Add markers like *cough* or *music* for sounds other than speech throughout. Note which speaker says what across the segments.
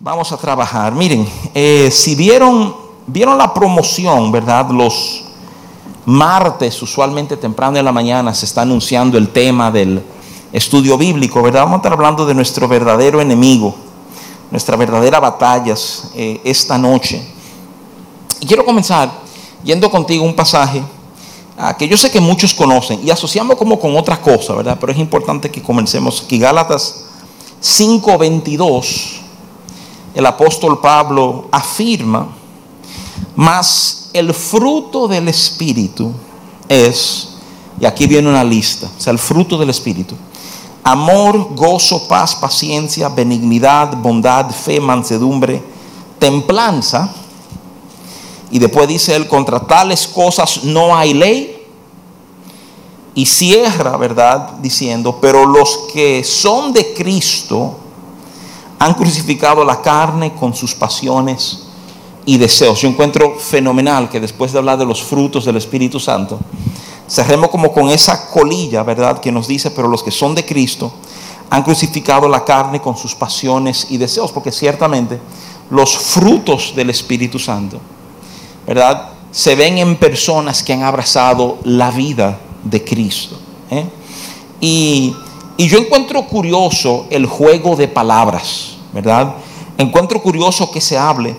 Speaker 1: Vamos a trabajar. Miren, eh, si vieron, vieron la promoción, ¿verdad? Los martes, usualmente temprano en la mañana, se está anunciando el tema del estudio bíblico, ¿verdad? Vamos a estar hablando de nuestro verdadero enemigo, nuestra verdadera batalla eh, esta noche. Y quiero comenzar yendo contigo un pasaje ah, que yo sé que muchos conocen y asociamos como con otra cosa, ¿verdad? Pero es importante que comencemos aquí. Gálatas 5:22 el apóstol Pablo afirma, mas el fruto del Espíritu es, y aquí viene una lista, o sea, el fruto del Espíritu, amor, gozo, paz, paciencia, benignidad, bondad, fe, mansedumbre, templanza, y después dice él, contra tales cosas no hay ley, y cierra, ¿verdad? Diciendo, pero los que son de Cristo, han crucificado la carne con sus pasiones y deseos. Yo encuentro fenomenal que después de hablar de los frutos del Espíritu Santo, cerremos como con esa colilla, ¿verdad? Que nos dice, pero los que son de Cristo han crucificado la carne con sus pasiones y deseos, porque ciertamente los frutos del Espíritu Santo, ¿verdad? Se ven en personas que han abrazado la vida de Cristo. ¿eh? Y y yo encuentro curioso el juego de palabras, ¿verdad? Encuentro curioso que se hable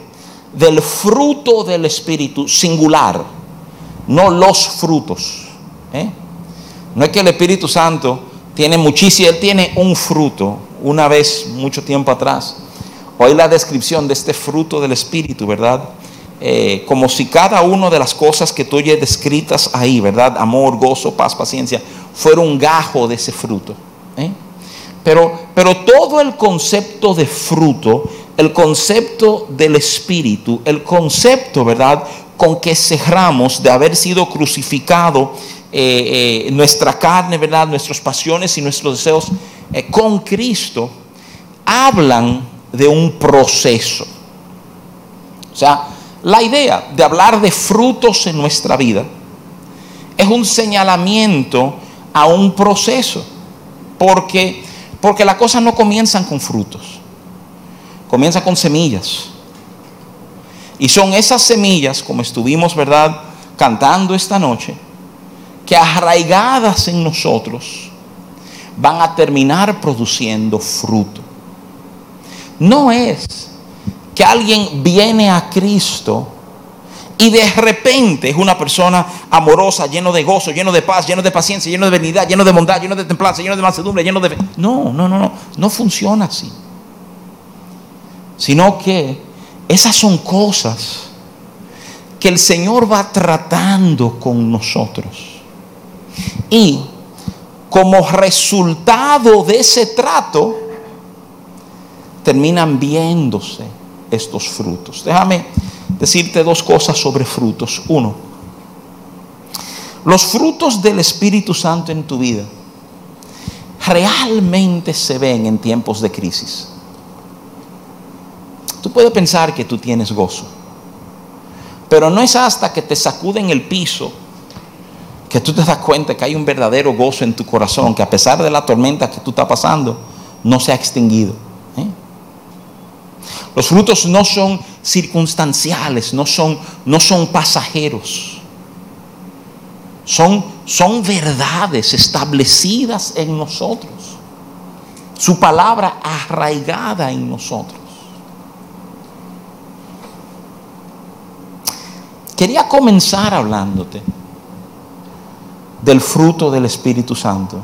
Speaker 1: del fruto del Espíritu singular, no los frutos. ¿eh? No es que el Espíritu Santo tiene muchísimo, él tiene un fruto, una vez, mucho tiempo atrás. Hoy la descripción de este fruto del Espíritu, ¿verdad? Eh, como si cada una de las cosas que tú oyes descritas ahí, ¿verdad? Amor, gozo, paz, paciencia, fuera un gajo de ese fruto. ¿Eh? Pero, pero todo el concepto de fruto, el concepto del espíritu, el concepto, ¿verdad? Con que cerramos de haber sido crucificado eh, eh, nuestra carne, ¿verdad? Nuestras pasiones y nuestros deseos con Cristo, hablan de un proceso. O sea, la idea de hablar de frutos en nuestra vida es un señalamiento a un proceso. Porque, porque las cosas no comienzan con frutos, comienzan con semillas. Y son esas semillas, como estuvimos, ¿verdad?, cantando esta noche, que arraigadas en nosotros van a terminar produciendo fruto. No es que alguien viene a Cristo y de repente es una persona amorosa, lleno de gozo, lleno de paz, lleno de paciencia, lleno de benignidad, lleno de bondad, lleno de templanza, lleno de mansedumbre, lleno de... No, no, no, no, no funciona así. Sino que esas son cosas que el Señor va tratando con nosotros. Y como resultado de ese trato, terminan viéndose estos frutos. Déjame decirte dos cosas sobre frutos. Uno, los frutos del Espíritu Santo en tu vida realmente se ven en tiempos de crisis. Tú puedes pensar que tú tienes gozo, pero no es hasta que te sacuden el piso que tú te das cuenta que hay un verdadero gozo en tu corazón, que a pesar de la tormenta que tú estás pasando, no se ha extinguido. Los frutos no son circunstanciales, no son, no son pasajeros. Son, son verdades establecidas en nosotros. Su palabra arraigada en nosotros. Quería comenzar hablándote del fruto del Espíritu Santo.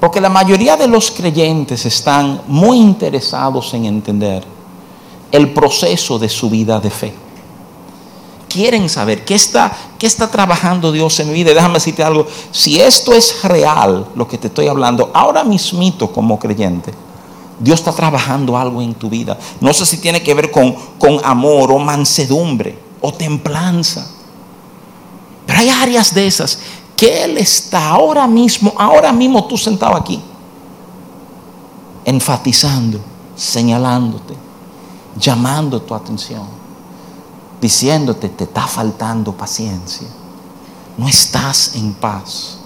Speaker 1: Porque la mayoría de los creyentes están muy interesados en entender el proceso de su vida de fe. Quieren saber qué está, qué está trabajando Dios en mi vida. Déjame decirte algo. Si esto es real, lo que te estoy hablando, ahora mismito como creyente, Dios está trabajando algo en tu vida. No sé si tiene que ver con, con amor o mansedumbre o templanza. Pero hay áreas de esas que Él está ahora mismo, ahora mismo tú sentado aquí, enfatizando, señalándote llamando tu atención, diciéndote, te está faltando paciencia, no estás en paz.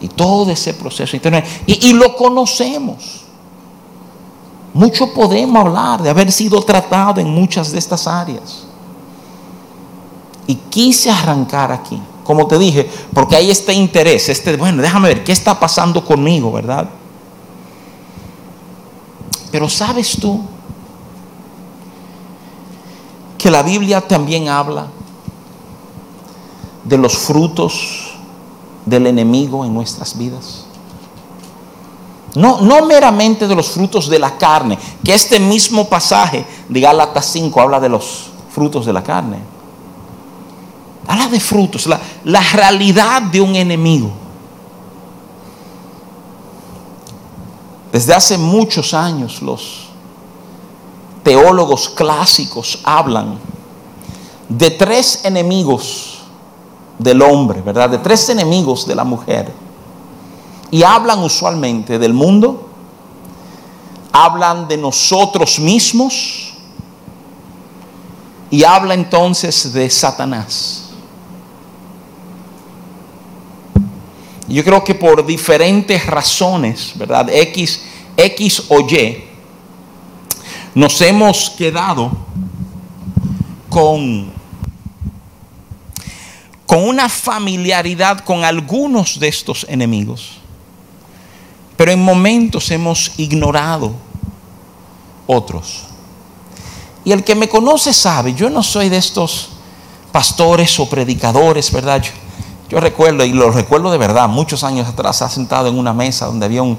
Speaker 1: Y todo ese proceso y, y lo conocemos. Mucho podemos hablar de haber sido tratado en muchas de estas áreas. Y quise arrancar aquí, como te dije, porque hay este interés, este, bueno, déjame ver qué está pasando conmigo, ¿verdad? Pero sabes tú que la Biblia también habla de los frutos del enemigo en nuestras vidas. No, no meramente de los frutos de la carne, que este mismo pasaje de Gálatas 5 habla de los frutos de la carne. Habla de frutos, la, la realidad de un enemigo. Desde hace muchos años los teólogos clásicos hablan de tres enemigos del hombre, ¿verdad? De tres enemigos de la mujer. Y hablan usualmente del mundo, hablan de nosotros mismos y habla entonces de Satanás. Yo creo que por diferentes razones, ¿verdad? X, X o Y, nos hemos quedado con, con una familiaridad con algunos de estos enemigos, pero en momentos hemos ignorado otros. Y el que me conoce sabe, yo no soy de estos pastores o predicadores, ¿verdad? Yo recuerdo, y lo recuerdo de verdad, muchos años atrás, ha sentado en una mesa donde había un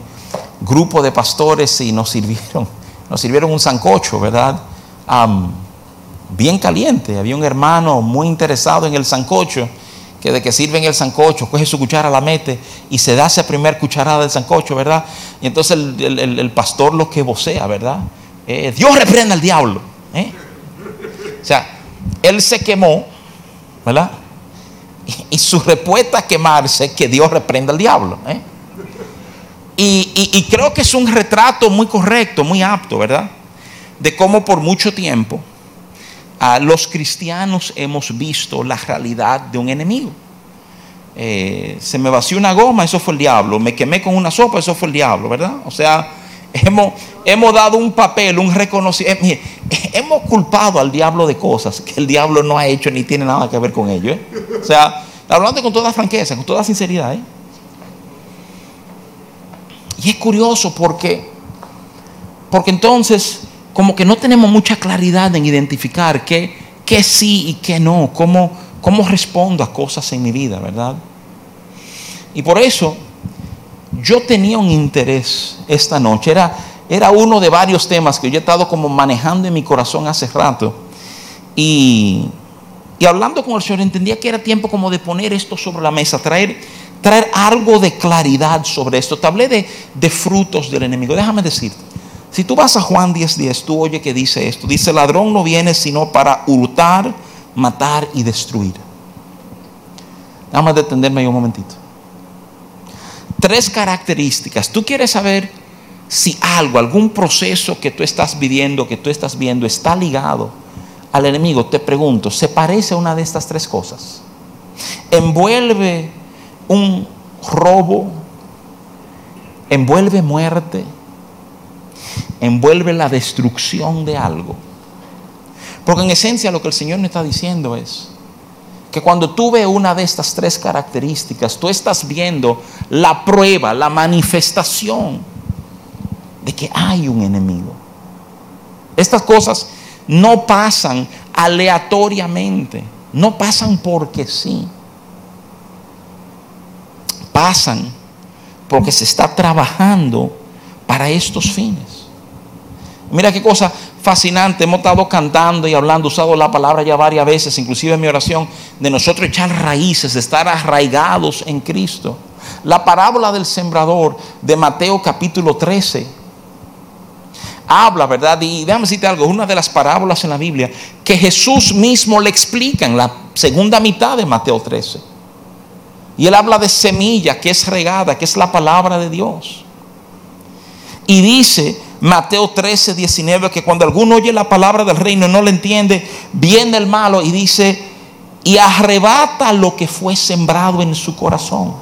Speaker 1: grupo de pastores y nos sirvieron, nos sirvieron un sancocho, ¿verdad? bien caliente. Había un hermano muy interesado en el sancocho, que de que sirven el sancocho, coge su cuchara, la mete y se da esa primer cucharada del sancocho, ¿verdad? Y entonces el, pastor lo que vocea, ¿verdad? Eh, Dios reprenda al diablo. ¿eh? O sea, él se quemó, ¿verdad? y su respuesta a quemarse, que Dios reprenda al diablo. ¿eh? Y, creo que es un retrato muy correcto, muy apto, ¿verdad? De cómo por mucho tiempo a los cristianos hemos visto la realidad de un enemigo. Eh, se me vació una goma, eso fue el diablo. Me quemé con una sopa, eso fue el diablo, ¿verdad? O sea, *laughs* hemos, hemos dado un papel, un reconocimiento. Eh, *laughs* hemos culpado al diablo de cosas que el diablo no ha hecho ni tiene nada que ver con ello. O sea, Hablando con toda franqueza, con toda sinceridad. ¿eh? Y es curioso porque, porque entonces como que no tenemos mucha claridad en identificar qué, qué sí y qué no, cómo, cómo respondo a cosas en mi vida, ¿verdad? Y por eso yo tenía un interés esta noche, era, era uno de varios temas que yo he estado como manejando en mi corazón hace rato. Y, y hablando con el Señor entendía que era tiempo como de poner esto sobre la mesa, traer, traer algo de claridad sobre esto. Te hablé de, frutos del enemigo. Déjame decirte, si tú vas a Juan 10:10, 10, tú oye que dice esto. Dice, ladrón no viene sino para hurtar, matar y destruir. Déjame detenerme ahí un momentito. Tres características. Tú quieres saber si algo, algún proceso que tú estás viviendo, que tú estás viendo, está ligado al enemigo, te pregunto, ¿se parece a una de estas tres cosas? ¿Envuelve un robo? ¿Envuelve muerte? ¿Envuelve la destrucción de algo? Porque en esencia lo que el Señor me está diciendo es que cuando tú ves una de estas tres características, tú estás viendo la prueba, la manifestación de que hay un enemigo. Estas cosas no pasan aleatoriamente, no pasan porque sí. Pasan porque se está trabajando para estos fines. Mira qué cosa fascinante. Hemos estado cantando y hablando, usado la palabra ya varias veces, inclusive en mi oración, de nosotros echar raíces, de estar arraigados en Cristo. La parábola del sembrador de Mateo capítulo 13 habla, ¿verdad? Y déjame decirte algo, una de las parábolas en la Biblia que Jesús mismo le explica en la segunda mitad de Mateo 13. Y él habla de semilla que es regada, que es la palabra de Dios. Y dice Mateo 13, 19 que cuando alguno oye la palabra del reino y no le entiende, viene el malo y dice, y arrebata lo que fue sembrado en su corazón.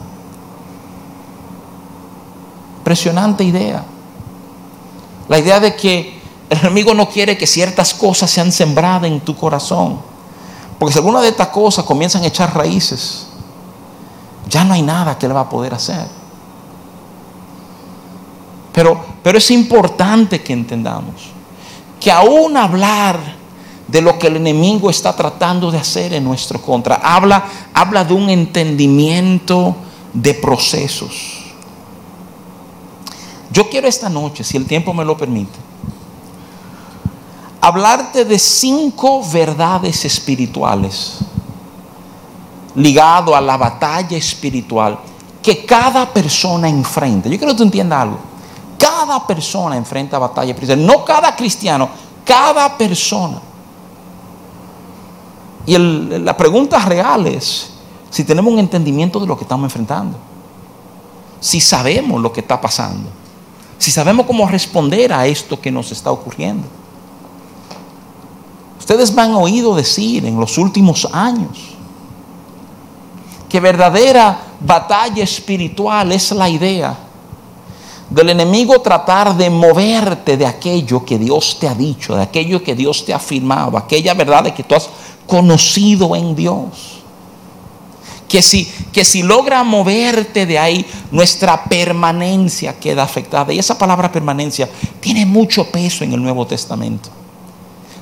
Speaker 1: Impresionante idea. La idea de que el enemigo no quiere que ciertas cosas sean sembradas en tu corazón. Porque si alguna de estas cosas comienzan a echar raíces, ya no hay nada que él va a poder hacer. Pero, pero es importante que entendamos que aún hablar de lo que el enemigo está tratando de hacer en nuestro contra, habla, habla de un entendimiento de procesos. Yo quiero esta noche, si el tiempo me lo permite, hablarte de cinco verdades espirituales ligado a la batalla espiritual que cada persona enfrenta. Yo quiero que tú entiendas algo. Cada persona enfrenta batalla espiritual. No cada cristiano, cada persona. Y la pregunta real es si tenemos un entendimiento de lo que estamos enfrentando. Si sabemos lo que está pasando si sabemos cómo responder a esto que nos está ocurriendo. Ustedes me han oído decir en los últimos años que verdadera batalla espiritual es la idea del enemigo tratar de moverte de aquello que Dios te ha dicho, de aquello que Dios te ha afirmado, aquella verdad que tú has conocido en Dios que si, que si logra moverte de ahí, nuestra permanencia queda afectada. Y esa palabra permanencia tiene mucho peso en el Nuevo Testamento.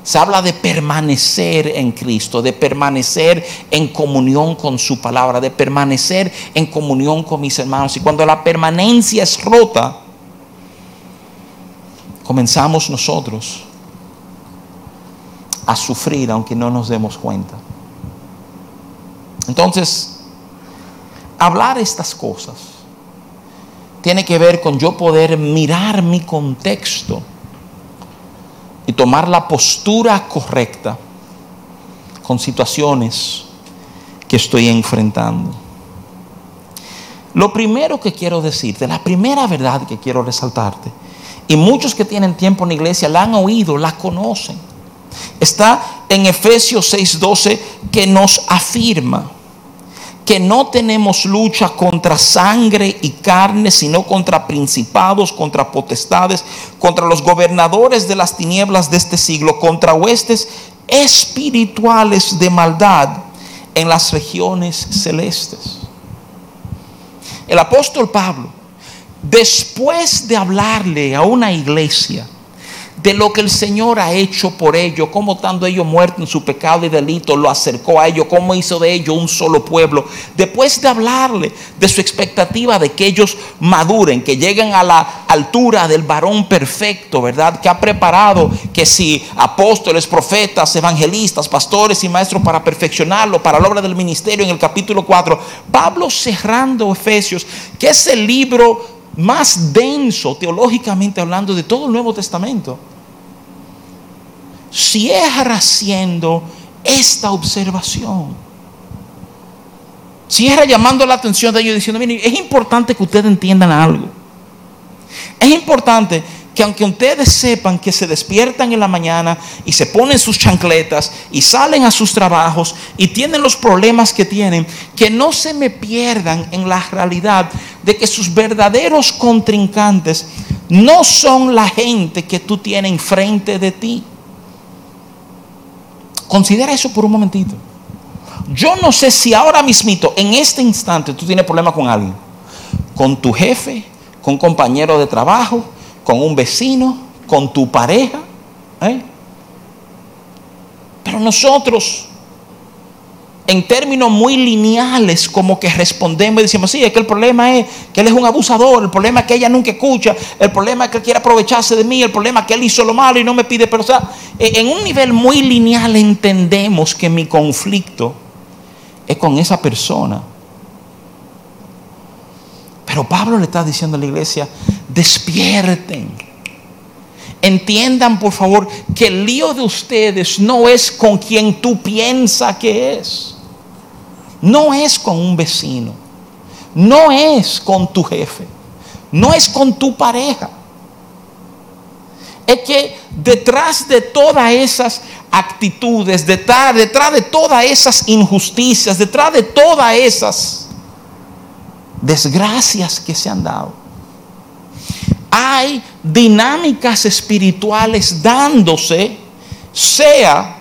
Speaker 1: Se habla de permanecer en Cristo, de permanecer en comunión con su palabra, de permanecer en comunión con mis hermanos. Y cuando la permanencia es rota, comenzamos nosotros a sufrir aunque no nos demos cuenta. Entonces, hablar estas cosas tiene que ver con yo poder mirar mi contexto y tomar la postura correcta con situaciones que estoy enfrentando. Lo primero que quiero decirte, la primera verdad que quiero resaltarte, y muchos que tienen tiempo en la iglesia la han oído, la conocen, está en Efesios 6:12 que nos afirma que no tenemos lucha contra sangre y carne, sino contra principados, contra potestades, contra los gobernadores de las tinieblas de este siglo, contra huestes espirituales de maldad en las regiones celestes. El apóstol Pablo, después de hablarle a una iglesia, de lo que el Señor ha hecho por ellos, cómo estando ellos muertos en su pecado y delito, lo acercó a ellos, cómo hizo de ellos un solo pueblo. Después de hablarle de su expectativa de que ellos maduren, que lleguen a la altura del varón perfecto, ¿verdad? Que ha preparado que si apóstoles, profetas, evangelistas, pastores y maestros para perfeccionarlo, para la obra del ministerio en el capítulo 4, Pablo cerrando Efesios, que es el libro más denso teológicamente hablando de todo el Nuevo Testamento cierra haciendo esta observación. Cierra llamando la atención de ellos diciendo, miren, es importante que ustedes entiendan algo. Es importante que aunque ustedes sepan que se despiertan en la mañana y se ponen sus chancletas y salen a sus trabajos y tienen los problemas que tienen, que no se me pierdan en la realidad de que sus verdaderos contrincantes no son la gente que tú tienes enfrente de ti. Considera eso por un momentito. Yo no sé si ahora mismito, en este instante, tú tienes problema con alguien. Con tu jefe, con un compañero de trabajo, con un vecino, con tu pareja. ¿eh? Pero nosotros en términos muy lineales, como que respondemos y decimos, sí, es que el problema es que él es un abusador, el problema es que ella nunca escucha, el problema es que quiere aprovecharse de mí, el problema es que él hizo lo malo y no me pide, pero o sea, e, en un nivel muy lineal entendemos que mi conflicto es con esa persona. Pero Pablo le está diciendo a la iglesia, despierten. Entiendan por favor que el lío de ustedes no es con quien tú piensas que es no es con un vecino, no es con tu jefe, no es con tu pareja. Es que detrás de todas esas actitudes, detrás, de todas esas injusticias, detrás de todas esas desgracias que se han dado, hay dinámicas espirituales dándose, sea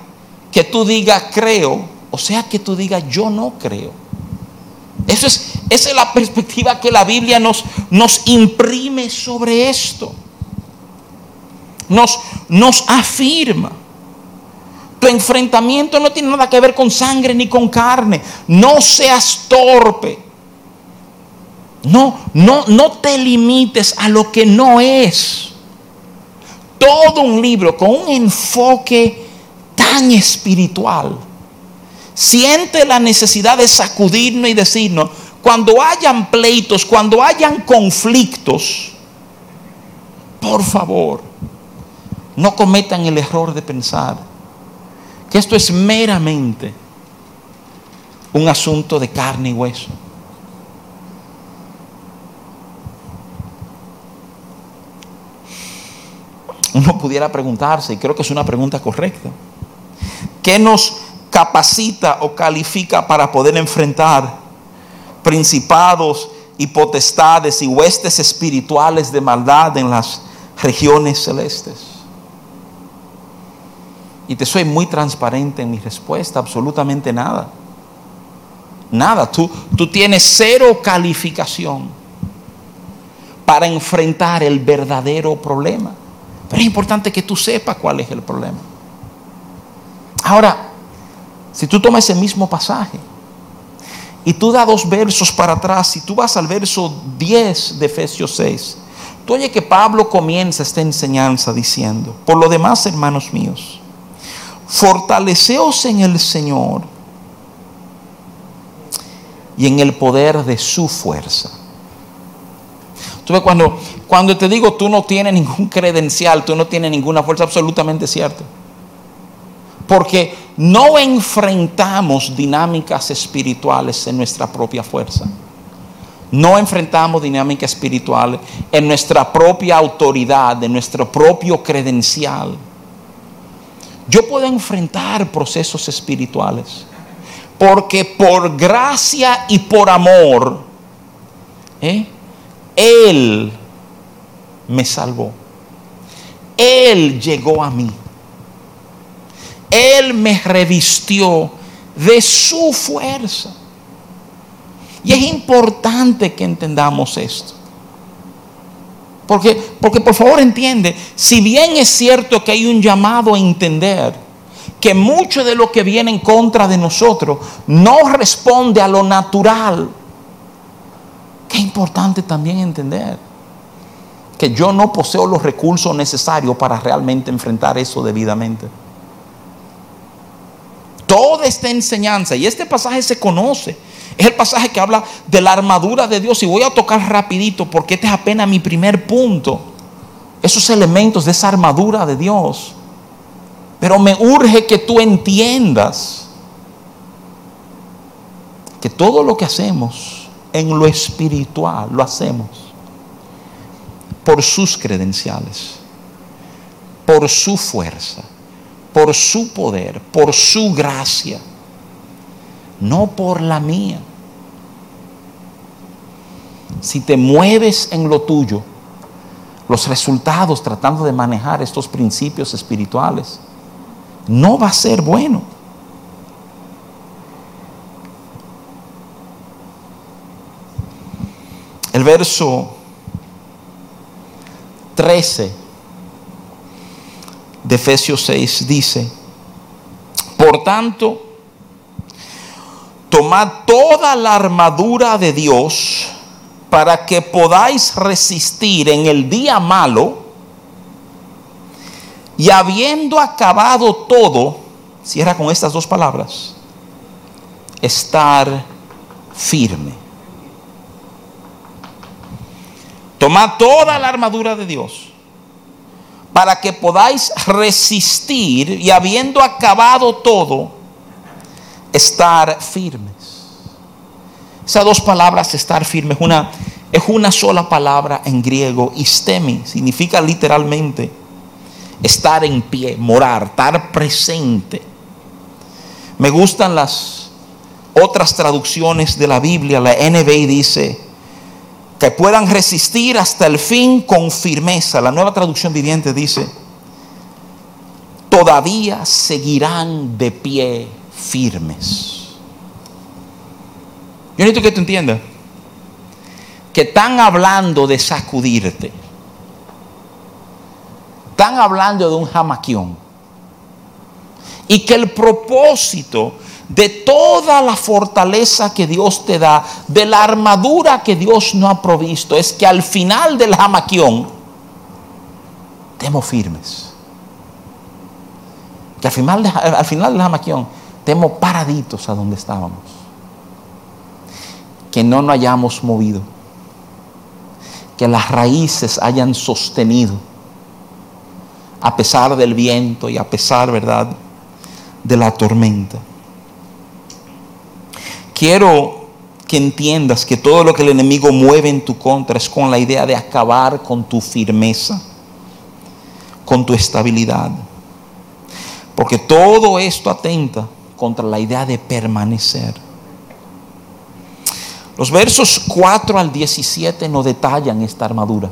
Speaker 1: que tú digas creo, o sea que tú digas yo no creo. Es, esa es la perspectiva que la Biblia nos, nos imprime sobre esto. Nos, nos afirma. Tu enfrentamiento no tiene nada que ver con sangre ni con carne. No seas torpe. No, no, no te limites a lo que no es. Todo un libro con un enfoque tan espiritual. Siente la necesidad de sacudirnos y decirnos, cuando hayan pleitos, cuando hayan conflictos, por favor, no cometan el error de pensar que esto es meramente un asunto de carne y hueso. Uno pudiera preguntarse, y creo que es una pregunta correcta, ¿qué nos capacita o califica para poder enfrentar principados y potestades y huestes espirituales de maldad en las regiones celestes? Y te soy muy transparente en mi respuesta, absolutamente nada. Nada, tú, tú tienes cero calificación para enfrentar el verdadero problema. Pero es importante que tú sepas cuál es el problema. Ahora, si tú tomas ese mismo pasaje y tú das dos versos para atrás, si tú vas al verso 10 de Efesios 6, tú oye que Pablo comienza esta enseñanza diciendo, por lo demás, hermanos míos, fortaleceos en el Señor y en el poder de su fuerza. Tú ves, cuando, cuando te digo tú no tienes ningún credencial, tú no tienes ninguna fuerza, absolutamente cierto. Porque no enfrentamos dinámicas espirituales en nuestra propia fuerza. No enfrentamos dinámicas espirituales en nuestra propia autoridad, en nuestro propio credencial. Yo puedo enfrentar procesos espirituales porque por gracia y por amor, ¿eh? Él me salvó. Él llegó a mí. Él me revistió de su fuerza. Y es importante que entendamos esto. Porque, porque por favor entiende, si bien es cierto que hay un llamado a entender que mucho de lo que viene en contra de nosotros no responde a lo natural, es importante también entender que yo no poseo los recursos necesarios para realmente enfrentar eso debidamente. Toda esta enseñanza, y este pasaje se conoce, es el pasaje que habla de la armadura de Dios. Y voy a tocar rapidito porque este es apenas mi primer punto. Esos elementos de esa armadura de Dios. Pero me urge que tú entiendas que todo lo que hacemos en lo espiritual lo hacemos por sus credenciales, por su fuerza, por su poder, por su gracia no por la mía. Si te mueves en lo tuyo, los resultados tratando de manejar estos principios espirituales, no va a ser bueno. El verso 13 de Efesios 6 dice, por tanto, tomad toda la armadura de Dios para que podáis resistir en el día malo y habiendo acabado todo, cierra con estas dos palabras, estar firme. Tomad toda la armadura de Dios para que podáis resistir y habiendo acabado todo, estar firmes. Esas dos palabras, estar firmes, una, es una sola palabra en griego, istemi, significa literalmente estar en pie, morar, estar presente. Me gustan las otras traducciones de la Biblia, la NBI dice, que puedan resistir hasta el fin con firmeza. La nueva traducción viviente dice, todavía seguirán de pie firmes. Yo necesito que tú entiendas que están hablando de sacudirte. Están hablando de un jamaquión. Y que el propósito de toda la fortaleza que Dios te da, de la armadura que Dios no ha provisto, es que al final del jamaquión, estemos firmes. Que al final, al final del jamaquión, estemos paraditos a donde estábamos. Que no nos hayamos movido. Que las raíces hayan sostenido. A pesar del viento y a pesar, ¿verdad?, de la tormenta. Quiero que entiendas que todo lo que el enemigo mueve en tu contra es con la idea de acabar con tu firmeza, con tu estabilidad. Porque todo esto atenta contra la idea de permanecer. Los versos 4 al 17 nos detallan esta armadura.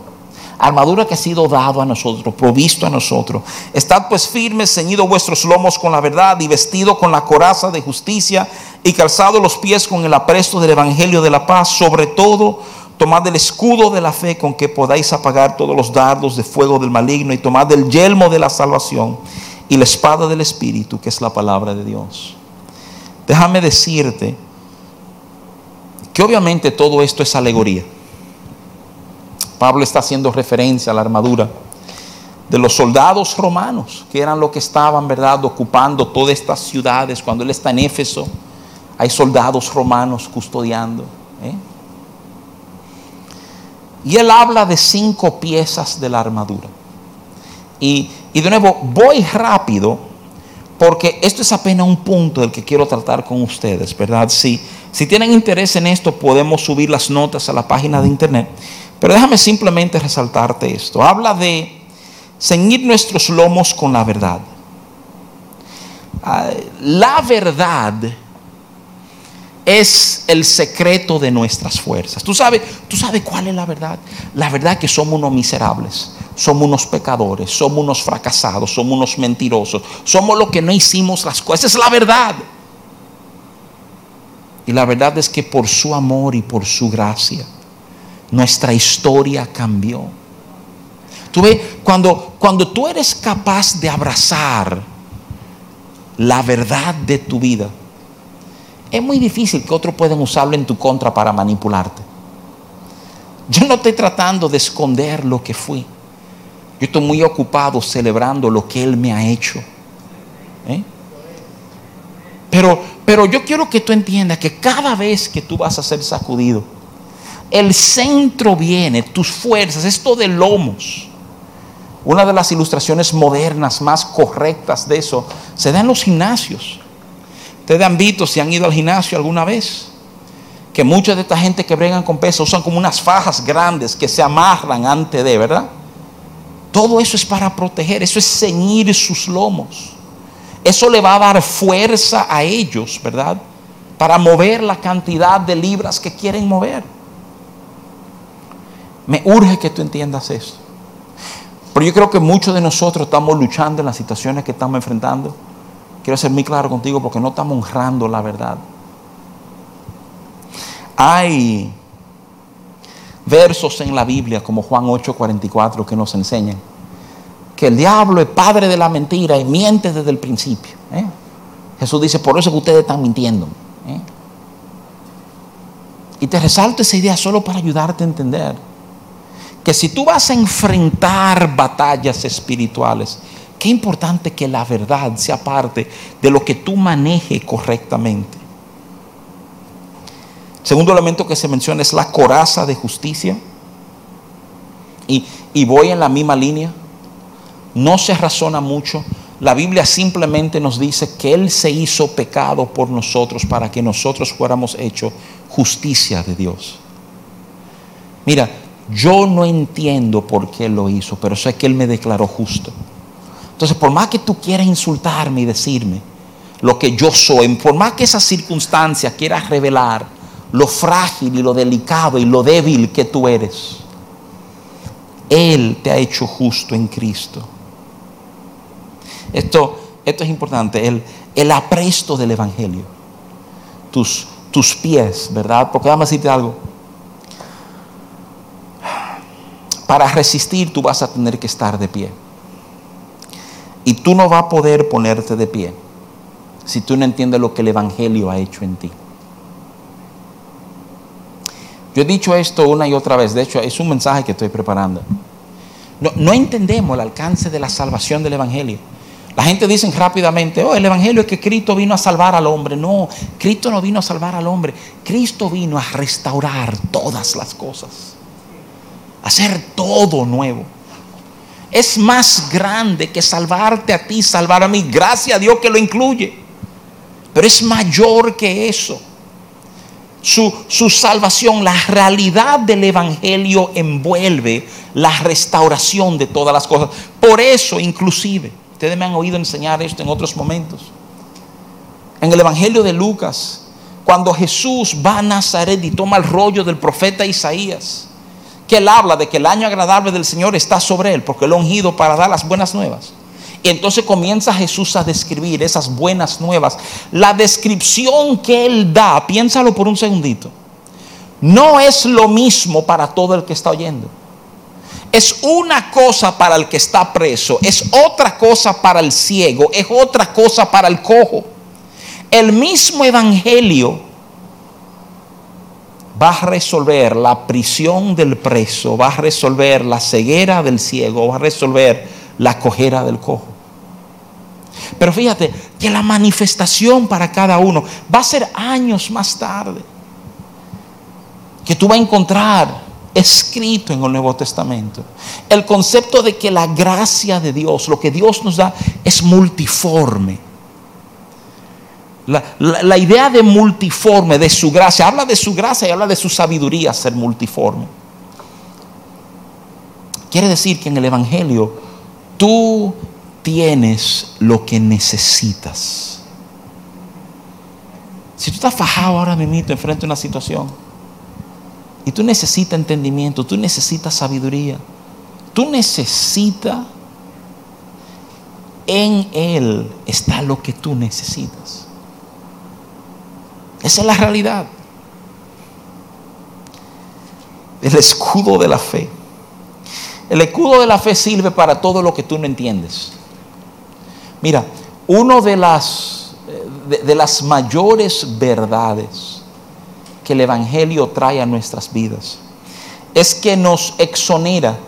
Speaker 1: Armadura que ha sido dado a nosotros, provisto a nosotros. Estad pues firmes, ceñidos vuestros lomos con la verdad y vestido con la coraza de justicia y calzado los pies con el apresto del evangelio de la paz. Sobre todo, tomad el escudo de la fe con que podáis apagar todos los dardos de fuego del maligno y tomad el yelmo de la salvación y la espada del Espíritu, que es la palabra de Dios. Déjame decirte que obviamente todo esto es alegoría. Pablo está haciendo referencia a la armadura de los soldados romanos, que eran los que estaban, ¿verdad?, ocupando todas estas ciudades. Cuando él está en Éfeso, hay soldados romanos custodiando. ¿eh? Y él habla de cinco piezas de la armadura. Y, y de nuevo, voy rápido porque esto es apenas un punto del que quiero tratar con ustedes, ¿verdad? Si, si tienen interés en esto, podemos subir las notas a la página de internet. Pero déjame simplemente resaltarte esto. Habla de ceñir nuestros lomos con la verdad. Ah, la verdad es el secreto de nuestras fuerzas. ¿Tú sabes, ¿Tú sabes cuál es la verdad? La verdad es que somos unos miserables somos unos pecadores, somos unos fracasados, somos unos mentirosos, somos los que no hicimos las cosas. Es la verdad. Y la verdad es que por su amor y por su gracia, nuestra historia cambió. Tú ves, cuando, cuando tú eres capaz de abrazar la verdad de tu vida, es muy difícil que otros puedan usarlo en tu contra para manipularte. Yo no estoy tratando de esconder lo que fui. Yo estoy muy ocupado celebrando lo que Él me ha hecho. ¿eh? Pero, pero yo quiero que tú entiendas que cada vez que tú vas a ser sacudido, el centro viene, tus fuerzas, esto de lomos. Una de las ilustraciones modernas más correctas de eso se da en los gimnasios. Ustedes han visto si han ido al gimnasio alguna vez que mucha de esta gente que bregan con peso usan como unas fajas grandes que se amarran antes de, ¿verdad? Todo eso es para proteger, eso es ceñir sus lomos. Eso le va a dar fuerza a ellos, ¿verdad? Para mover la cantidad de libras que quieren mover. Me urge que tú entiendas eso. Pero yo creo que muchos de nosotros estamos luchando en las situaciones que estamos enfrentando. Quiero ser muy claro contigo porque no estamos honrando la verdad. Hay versos en la Biblia como Juan 8:44 que nos enseñan que el diablo es padre de la mentira y miente desde el principio. ¿eh? Jesús dice, por eso que ustedes están mintiendo. ¿eh? Y te resalto esa idea solo para ayudarte a entender que si tú vas a enfrentar batallas espirituales, qué importante que la verdad sea parte de lo que tú manejes correctamente. Segundo elemento que se menciona es la coraza de justicia. Y, y voy en la misma línea. No se razona mucho. La Biblia simplemente nos dice que Él se hizo pecado por nosotros para que nosotros fuéramos hechos justicia de Dios. Mira, yo no entiendo por qué lo hizo, pero sé que Él me declaró justo. Entonces, por más que tú quieras insultarme y decirme lo que yo soy, por más que esa circunstancia quiera revelar lo frágil y lo delicado y lo débil que tú eres. Él te ha hecho justo en Cristo. Esto, esto es importante, el, el apresto del Evangelio. Tus, tus pies, ¿verdad? Porque a decirte algo. Para resistir tú vas a tener que estar de pie. Y tú no vas a poder ponerte de pie si tú no entiendes lo que el Evangelio ha hecho en ti. Yo he dicho esto una y otra vez, de hecho es un mensaje que estoy preparando. No, entendemos el alcance de la salvación del Evangelio. La gente dice rápidamente, oh, el Evangelio es que Cristo vino a salvar al hombre. No, Cristo no vino a salvar al hombre. Cristo vino a restaurar todas las cosas. hacer todo nuevo. Es más grande que salvarte a ti, salvar a mí. Gracias a Dios que lo incluye. Pero es mayor que eso. Su, salvación, la realidad del Evangelio envuelve la restauración de todas las cosas. Por eso, inclusive, Ustedes me han oído enseñar esto en otros momentos. En el Evangelio de Lucas, cuando Jesús va a Nazaret y toma el rollo del profeta Isaías, que él habla de que el año agradable del Señor está sobre él, porque él ha ungido para dar las buenas nuevas. Y entonces comienza Jesús a describir esas buenas nuevas. La descripción que él da, piénsalo por un segundito, no es lo mismo para todo el que está oyendo es una cosa para el que está preso, es otra cosa para el ciego, es otra cosa para el cojo. El mismo evangelio va a resolver la prisión del preso, va a resolver la ceguera del ciego, va a resolver la cojera del cojo. Pero fíjate que la manifestación para cada uno va a ser años más tarde. Que tú vas a encontrar escrito en el Nuevo Testamento. El concepto de que la gracia de Dios, lo que Dios nos da, es multiforme. La, idea de multiforme, de su gracia, habla de su gracia y habla de su sabiduría ser multiforme. Quiere decir que en el Evangelio tú tienes lo que necesitas. Si tú estás fajado ahora mismo enfrente de una situación, y tú necesitas entendimiento, tú necesitas sabiduría, tú necesitas, en Él está lo que tú necesitas. Esa es la realidad. El escudo de la fe. El escudo de la fe sirve para todo lo que tú no entiendes. Mira, una de las, de, de las mayores verdades que el Evangelio trae a nuestras vidas. Es que nos exonera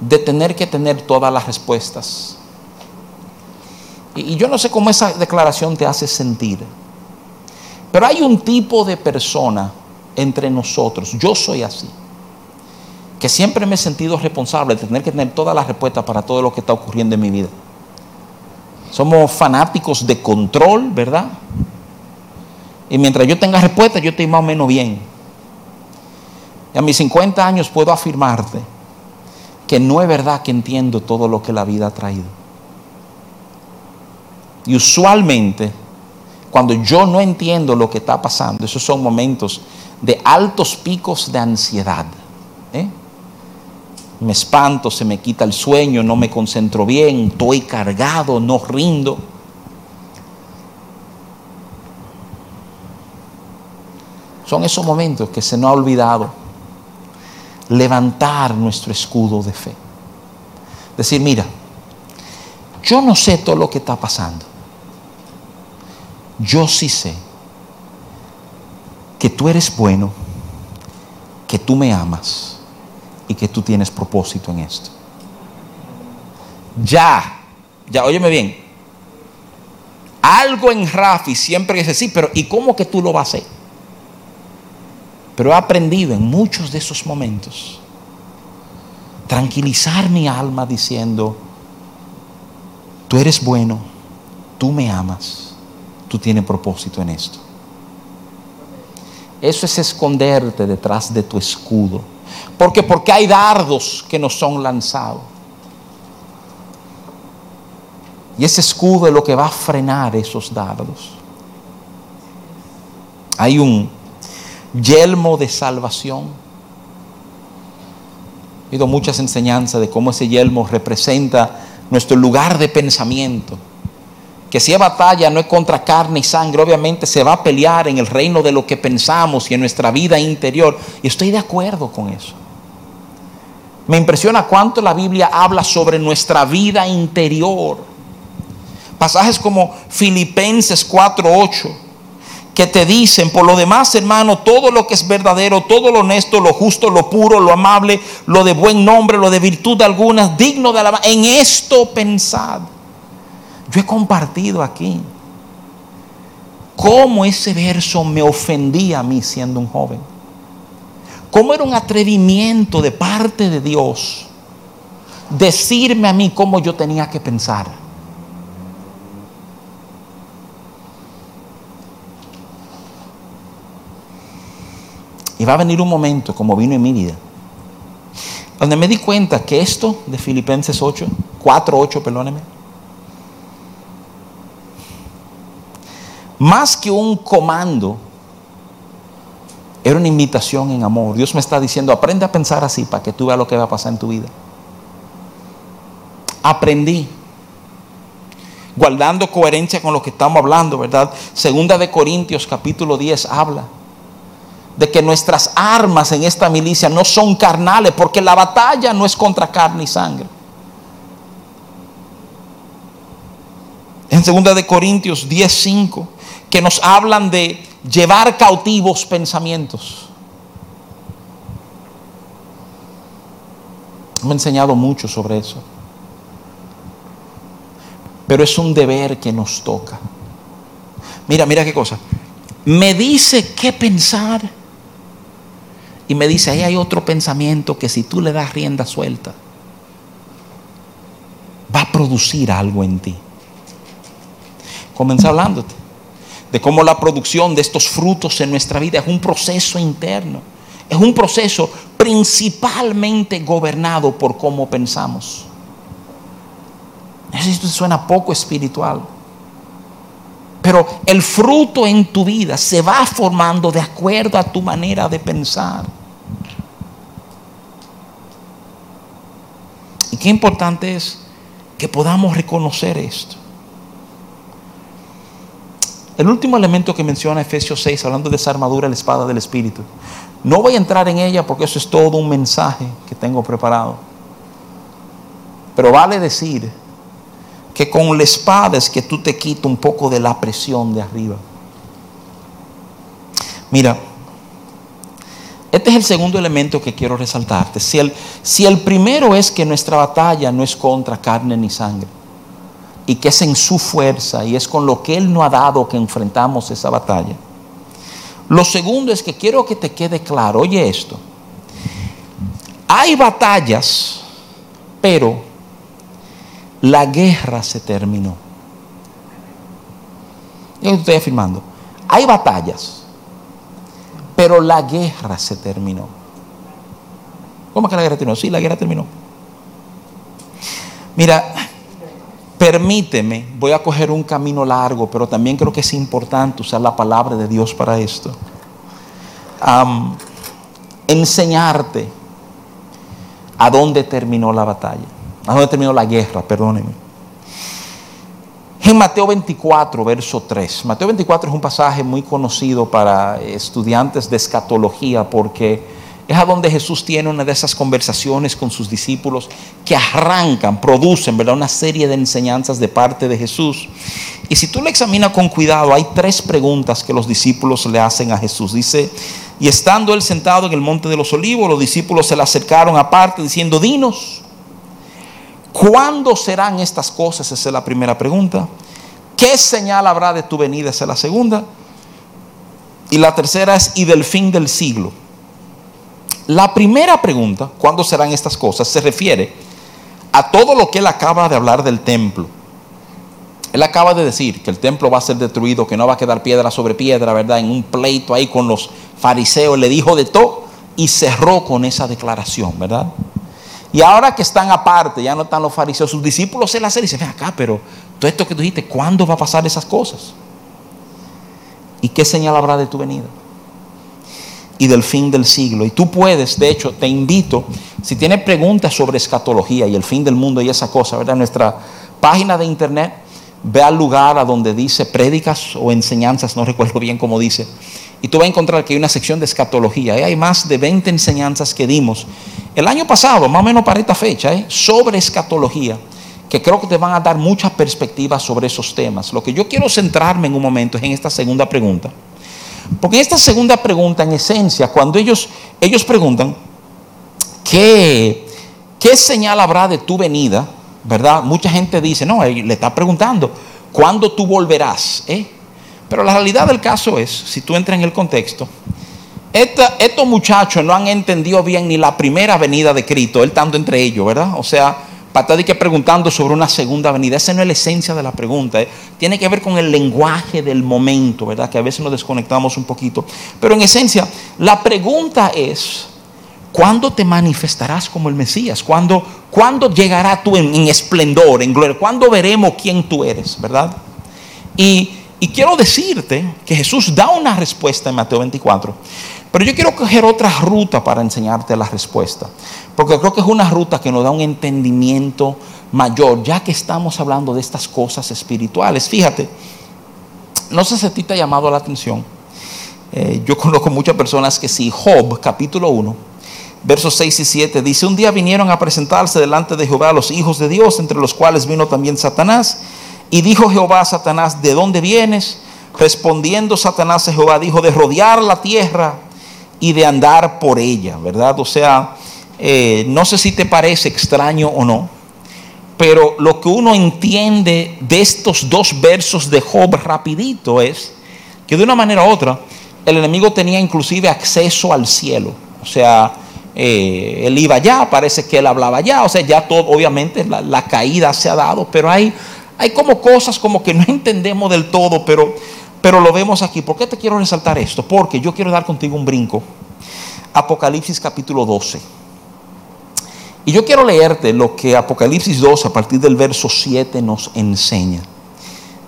Speaker 1: de tener que tener todas las respuestas. Y, yo no sé cómo esa declaración te hace sentir. Pero hay un tipo de persona entre nosotros, yo soy así, que siempre me he sentido responsable de tener que tener todas las respuestas para todo lo que está ocurriendo en mi vida. Somos fanáticos de control, ¿verdad? Y mientras yo tenga respuesta, yo estoy más o menos bien. Y a mis 50 años puedo afirmarte que no es verdad que entiendo todo lo que la vida ha traído. Y usualmente, cuando yo no entiendo lo que está pasando, esos son momentos de altos picos de ansiedad. ¿eh? Me espanto, se me quita el sueño, no me concentro bien, estoy cargado, no rindo. Son esos momentos que se nos ha olvidado levantar nuestro escudo de fe. Decir, mira, yo no sé todo lo que está pasando. Yo sí sé que tú eres bueno, que tú me amas y que tú tienes propósito en esto. Ya, ya, óyeme bien. Algo en Rafi siempre dice, sí, pero ¿y cómo que tú lo vas a hacer? Pero he aprendido en muchos de esos momentos tranquilizar mi alma diciendo, tú eres bueno, tú me amas, tú tienes propósito en esto. Eso es esconderte detrás de tu escudo. Porque porque hay dardos que nos son lanzados. Y ese escudo es lo que va a frenar esos dardos. Hay un yelmo de salvación. He oído muchas enseñanzas de cómo ese yelmo representa nuestro lugar de pensamiento. Que si hay batalla no es contra carne y sangre, obviamente se va a pelear en el reino de lo que pensamos y en nuestra vida interior. Y estoy de acuerdo con eso. Me impresiona cuánto la Biblia habla sobre nuestra vida interior. Pasajes como Filipenses 4:8 que te dicen, por lo demás, hermano, todo lo que es verdadero, todo lo honesto, lo justo, lo puro, lo amable, lo de buen nombre, lo de virtud alguna, digno de alabanza, en esto pensad. Yo he compartido aquí cómo ese verso me ofendía a mí siendo un joven. Cómo era un atrevimiento de parte de Dios decirme a mí cómo yo tenía que pensar. Y va a venir un momento, como vino en mi vida, donde me di cuenta que esto de Filipenses 8, 4, 8, perdóneme, más que un comando, era una invitación en amor. Dios me está diciendo, aprende a pensar así para que tú veas lo que va a pasar en tu vida. Aprendí, guardando coherencia con lo que estamos hablando, ¿verdad? Segunda de Corintios capítulo 10 habla de que nuestras armas en esta milicia no son carnales, porque la batalla no es contra carne y sangre. En 2 de Corintios 10:5 que nos hablan de llevar cautivos pensamientos. Me ha enseñado mucho sobre eso. Pero es un deber que nos toca. Mira, mira qué cosa. Me dice qué pensar y me dice, ahí hay otro pensamiento que si tú le das rienda suelta, va a producir algo en ti. Comencé hablándote de cómo la producción de estos frutos en nuestra vida es un proceso interno. Es un proceso principalmente gobernado por cómo pensamos. Eso suena poco espiritual. Pero el fruto en tu vida se va formando de acuerdo a tu manera de pensar. Y qué importante es que podamos reconocer esto. El último elemento que menciona Efesios 6, hablando de esa armadura, la espada del Espíritu. No voy a entrar en ella porque eso es todo un mensaje que tengo preparado. Pero vale decir que con la espada es que tú te quitas un poco de la presión de arriba. Mira, este es el segundo elemento que quiero resaltarte. Si el, si el primero es que nuestra batalla no es contra carne ni sangre, y que es en su fuerza y es con lo que Él no ha dado que enfrentamos esa batalla. Lo segundo es que quiero que te quede claro, oye esto, hay batallas, pero la guerra se terminó. Yo estoy afirmando, hay batallas, pero la guerra se terminó. ¿Cómo que la guerra terminó? Sí, la guerra terminó. Mira, permíteme, voy a coger un camino largo, pero también creo que es importante usar la palabra de Dios para esto. enseñarte a dónde terminó la batalla, a dónde terminó la guerra, perdónenme. En Mateo 24, verso 3. Mateo 24 es un pasaje muy conocido para estudiantes de escatología porque es a donde Jesús tiene una de esas conversaciones con sus discípulos que arrancan, producen ¿verdad? una serie de enseñanzas de parte de Jesús. Y si tú lo examinas con cuidado, hay tres preguntas que los discípulos le hacen a Jesús. Dice, y estando él sentado en el monte de los olivos, los discípulos se le acercaron aparte diciendo, dinos, ¿Cuándo serán estas cosas? Esa es la primera pregunta. ¿Qué señal habrá de tu venida? Esa es la segunda. Y la tercera es, ¿y del fin del siglo? La primera pregunta, ¿cuándo serán estas cosas? Se refiere a todo lo que él acaba de hablar del templo. Él acaba de decir que el templo va a ser destruido, que no va a quedar piedra sobre piedra, ¿verdad? En un pleito ahí con los fariseos, le dijo de todo y cerró con esa declaración, ¿verdad? Y ahora que están aparte, ya no están los fariseos, sus discípulos se la hacen y dicen, ven acá, pero todo esto que tú dijiste, ¿cuándo va a pasar esas cosas? ¿Y qué señal habrá de tu venida? Y del fin del siglo. Y tú puedes, de hecho, te invito, si tienes preguntas sobre escatología y el fin del mundo y esa cosa, ¿verdad? Nuestra página de internet, ve al lugar a donde dice prédicas o enseñanzas, no *laughs* recuerdo bien cómo dice, y tú vas a encontrar que hay una sección de escatología. ¿eh? Hay más de 20 enseñanzas que dimos el año pasado, más o menos para esta fecha, ¿eh? sobre escatología, que creo que te van a dar muchas perspectivas sobre esos temas. Lo que yo quiero centrarme en un momento es en esta segunda pregunta. Porque esta segunda pregunta, en esencia, cuando ellos, ellos preguntan, ¿qué, ¿qué señal habrá de tu venida? ¿Verdad? Mucha gente dice, no, le está preguntando, ¿cuándo tú volverás? ¿Eh? Pero la realidad del caso es, si tú entras en el contexto, estos muchachos no han entendido bien ni la primera venida de Cristo, él tanto entre ellos, ¿verdad? O sea, para estar que preguntando sobre una segunda venida, esa no es la esencia de la pregunta, ¿eh? tiene que ver con el lenguaje del momento, ¿verdad? Que a veces nos desconectamos un poquito. Pero en esencia, la pregunta es, ¿cuándo te manifestarás como el Mesías? ¿Cuándo, ¿cuándo llegará tú en, en esplendor, en gloria? ¿Cuándo veremos quién tú eres, verdad? Y y quiero decirte que Jesús da una respuesta en Mateo 24, pero yo quiero coger otra ruta para enseñarte la respuesta, porque creo que es una ruta que nos da un entendimiento mayor, ya que estamos hablando de estas cosas espirituales. Fíjate, no sé si a ti te ha llamado la atención. Eh, yo *laughs* conozco muchas personas que si Job, capítulo 1, versos 6 y 7, dice, un día vinieron a presentarse delante de Jehová los hijos de Dios, entre los cuales vino también Satanás y dijo Jehová a Satanás, ¿de dónde vienes? Respondiendo Satanás a Jehová, dijo, de rodear la tierra y de andar por ella, ¿verdad? O sea, eh, no sé si te parece extraño o no, pero lo que uno entiende de estos dos versos de Job rapidito es que de una manera u otra el enemigo tenía inclusive acceso al cielo. O sea, eh, él iba allá, parece que él hablaba allá, o sea, ya todo, obviamente la, la caída se ha dado, pero hay hay como cosas como que no entendemos del todo, pero, pero lo vemos aquí. ¿Por qué te quiero resaltar esto? Porque yo quiero dar contigo un brinco. Apocalipsis capítulo 12. Y yo quiero leerte lo que Apocalipsis 12 a partir del verso 7 nos enseña.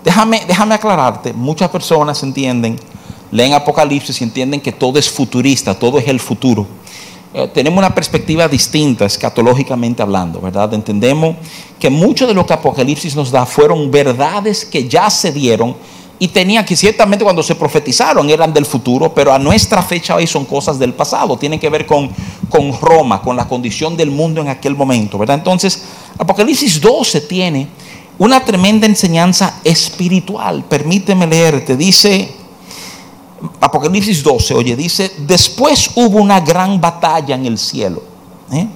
Speaker 1: Déjame, déjame aclararte, muchas personas entienden, leen Apocalipsis y entienden que todo es futurista, todo es el futuro. Eh, tenemos una perspectiva distinta escatológicamente hablando, ¿verdad? Entendemos que mucho de lo que Apocalipsis nos da fueron verdades que ya se dieron y tenían que ciertamente cuando se profetizaron eran del futuro, pero a nuestra fecha hoy son cosas del pasado, tienen que ver con, con Roma, con la condición del mundo en aquel momento, ¿verdad? Entonces, Apocalipsis 12 tiene una tremenda enseñanza espiritual, permíteme leerte, dice Apocalipsis 12, oye, dice, después hubo una gran batalla en el cielo. ¿eh?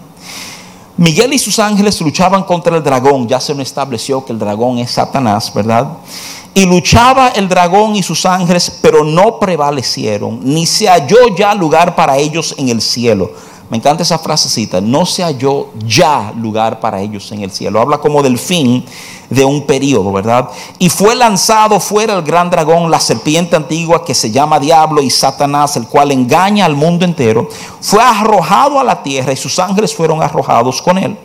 Speaker 1: Miguel y sus ángeles luchaban contra el dragón, ya se me estableció que el dragón es Satanás, ¿verdad? Y luchaba el dragón y sus ángeles, pero no prevalecieron, ni se halló ya lugar para ellos en el cielo. Me encanta esa frasecita, no se halló ya lugar para ellos en el cielo. Habla como del fin de un periodo, ¿verdad? Y fue lanzado fuera el gran dragón, la serpiente antigua que se llama Diablo y Satanás, el cual engaña al mundo entero. Fue arrojado a la tierra y sus ángeles fueron arrojados con él.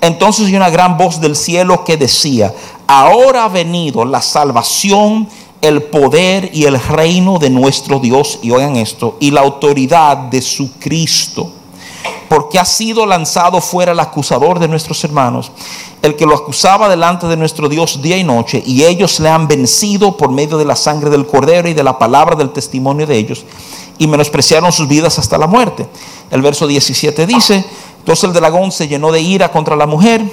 Speaker 1: Entonces hay una gran voz del cielo que decía, ahora ha venido la salvación, el poder y el reino de nuestro Dios, y oigan esto, y la autoridad de su Cristo porque ha sido lanzado fuera el acusador de nuestros hermanos, el que lo acusaba delante de nuestro Dios día y noche, y ellos le han vencido por medio de la sangre del cordero y de la palabra del testimonio de ellos, y menospreciaron sus vidas hasta la muerte. El verso 17 dice, entonces el dragón se llenó de ira contra la mujer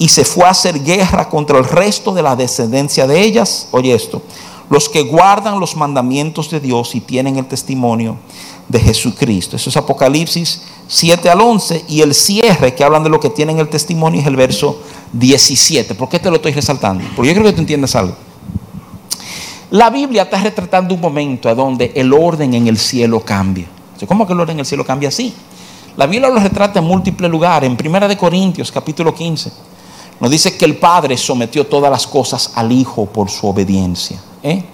Speaker 1: y se fue a hacer guerra contra el resto de la descendencia de ellas. Oye esto, los que guardan los mandamientos de Dios y tienen el testimonio de Jesucristo. Eso es Apocalipsis 7 al 11 y el cierre que hablan de lo que tienen el testimonio es el verso 17. ¿Por qué te lo estoy resaltando? Porque yo creo que tú entiendes algo. La Biblia está retratando un momento a donde el orden en el cielo cambia. ¿Cómo que el orden en el cielo cambia así? La Biblia lo retrata en múltiples lugares. En Primera de Corintios, capítulo 15, nos dice que el Padre sometió todas las cosas al Hijo por su obediencia. ¿eh?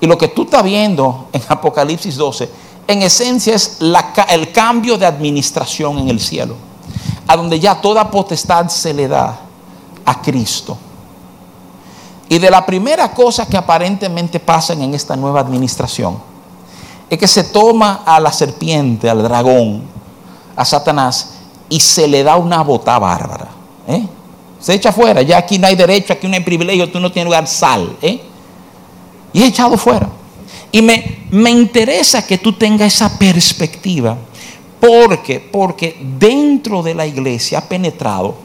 Speaker 1: Y lo que tú estás viendo en Apocalipsis 12 en esencia es el cambio de administración en el cielo, a donde ya toda potestad se le da a Cristo. Y de la primera cosa que aparentemente pasa en esta nueva administración es que se toma a la serpiente, al dragón, a Satanás, y se le da una bota bárbara. ¿eh? Se echa fuera, ya aquí no hay derecho, aquí no hay privilegio, tú no tienes lugar, sal. ¿eh? Y es echado fuera. Y me, me interesa que tú tengas esa perspectiva, porque, porque dentro de la iglesia ha penetrado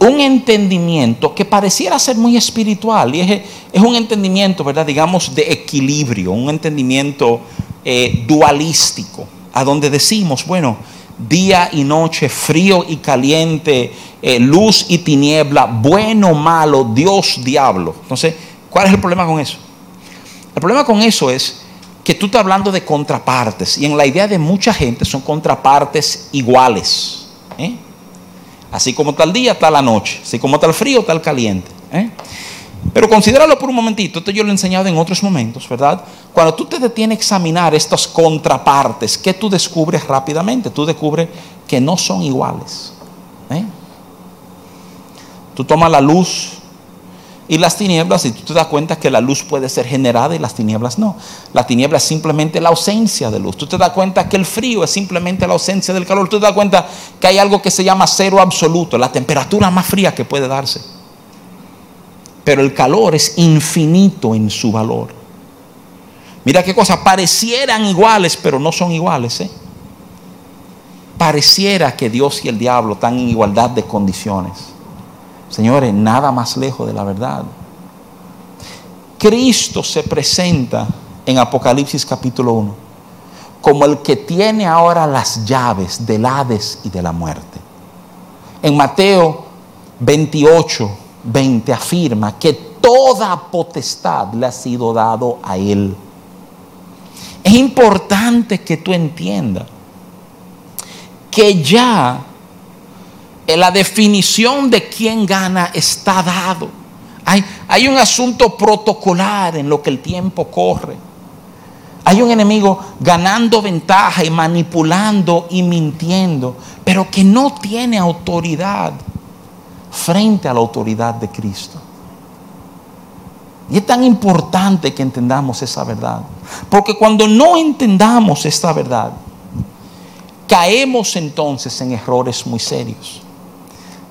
Speaker 1: un entendimiento que pareciera ser muy espiritual y es, un entendimiento, ¿verdad? Digamos, de equilibrio, un entendimiento eh, dualístico, a donde decimos, bueno, día y noche, frío y caliente, eh, luz y tiniebla, bueno, malo, Dios, diablo. Entonces, ¿cuál es el problema con eso? El problema con eso es que tú estás hablando de contrapartes y en la idea de mucha gente son contrapartes iguales. ¿eh? Así como tal día, está la noche. Así como tal frío, tal caliente. ¿eh? Pero considéralo por un momentito. Esto yo lo he enseñado en otros momentos, ¿verdad? Cuando tú te detienes a examinar estas contrapartes, ¿qué tú descubres rápidamente? Tú descubres que no son iguales. ¿eh? Tú tomas la luz y las tinieblas y tú te das cuenta que la luz puede ser generada y las tinieblas no. La tiniebla es simplemente la ausencia de luz. Tú te das cuenta que el frío es simplemente la ausencia del calor. Tú te das cuenta que hay algo que se llama cero absoluto, la temperatura más fría que puede darse. Pero el calor es infinito en su valor. Mira qué cosa, parecieran iguales, pero no son iguales. ¿eh? Pareciera que Dios y el diablo están en igualdad de condiciones. Señores, nada más lejos de la verdad. Cristo se presenta en Apocalipsis capítulo 1 como el que tiene ahora las llaves del Hades y de la muerte. En Mateo 28, 20 afirma que toda potestad le ha sido dado a Él. Es importante que tú entiendas que ya la definición de quién gana está dado. Hay, hay, un asunto protocolar en lo que el tiempo corre. Hay un enemigo ganando ventaja y manipulando y mintiendo, pero que no tiene autoridad frente a la autoridad de Cristo. Y es tan importante que entendamos esa verdad. Porque cuando no entendamos esta verdad, caemos entonces en errores muy serios.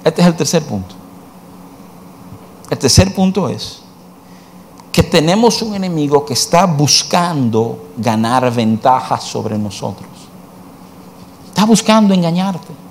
Speaker 1: Este es el tercer punto. El tercer punto es que tenemos un enemigo que está buscando ganar ventajas sobre nosotros. Está buscando engañarte.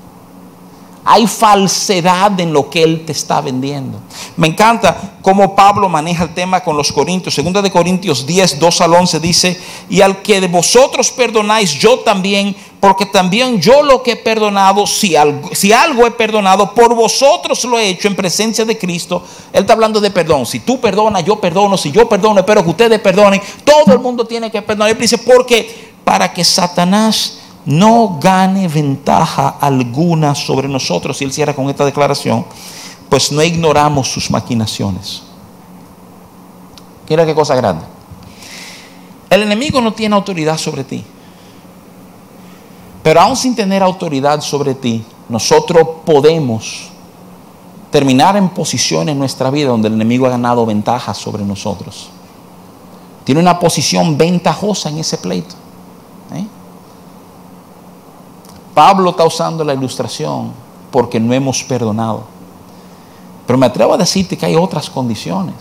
Speaker 1: Hay falsedad en lo que Él te está vendiendo. Me encanta cómo Pablo maneja el tema con los Corintios. Segunda de Corintios 10, 2 al 11 dice, y al que de vosotros perdonáis, yo también, porque también yo lo que he perdonado, si algo, si algo he perdonado, por vosotros lo he hecho en presencia de Cristo. Él está hablando de perdón. Si tú perdonas, yo perdono. Si yo perdono, espero que ustedes perdonen. Todo el mundo tiene que perdonar. Él dice, porque para que Satanás no gane ventaja alguna sobre nosotros. Y él cierra con esta declaración, pues no ignoramos sus maquinaciones. Mira qué cosa grande. El enemigo no tiene autoridad sobre ti. Pero aún sin tener autoridad sobre ti, nosotros podemos terminar en posición en nuestra vida donde el enemigo ha ganado ventaja sobre nosotros. Tiene una posición ventajosa en ese pleito. ¿eh? Pablo está usando la ilustración porque no hemos perdonado. Pero me atrevo a decirte que hay otras condiciones.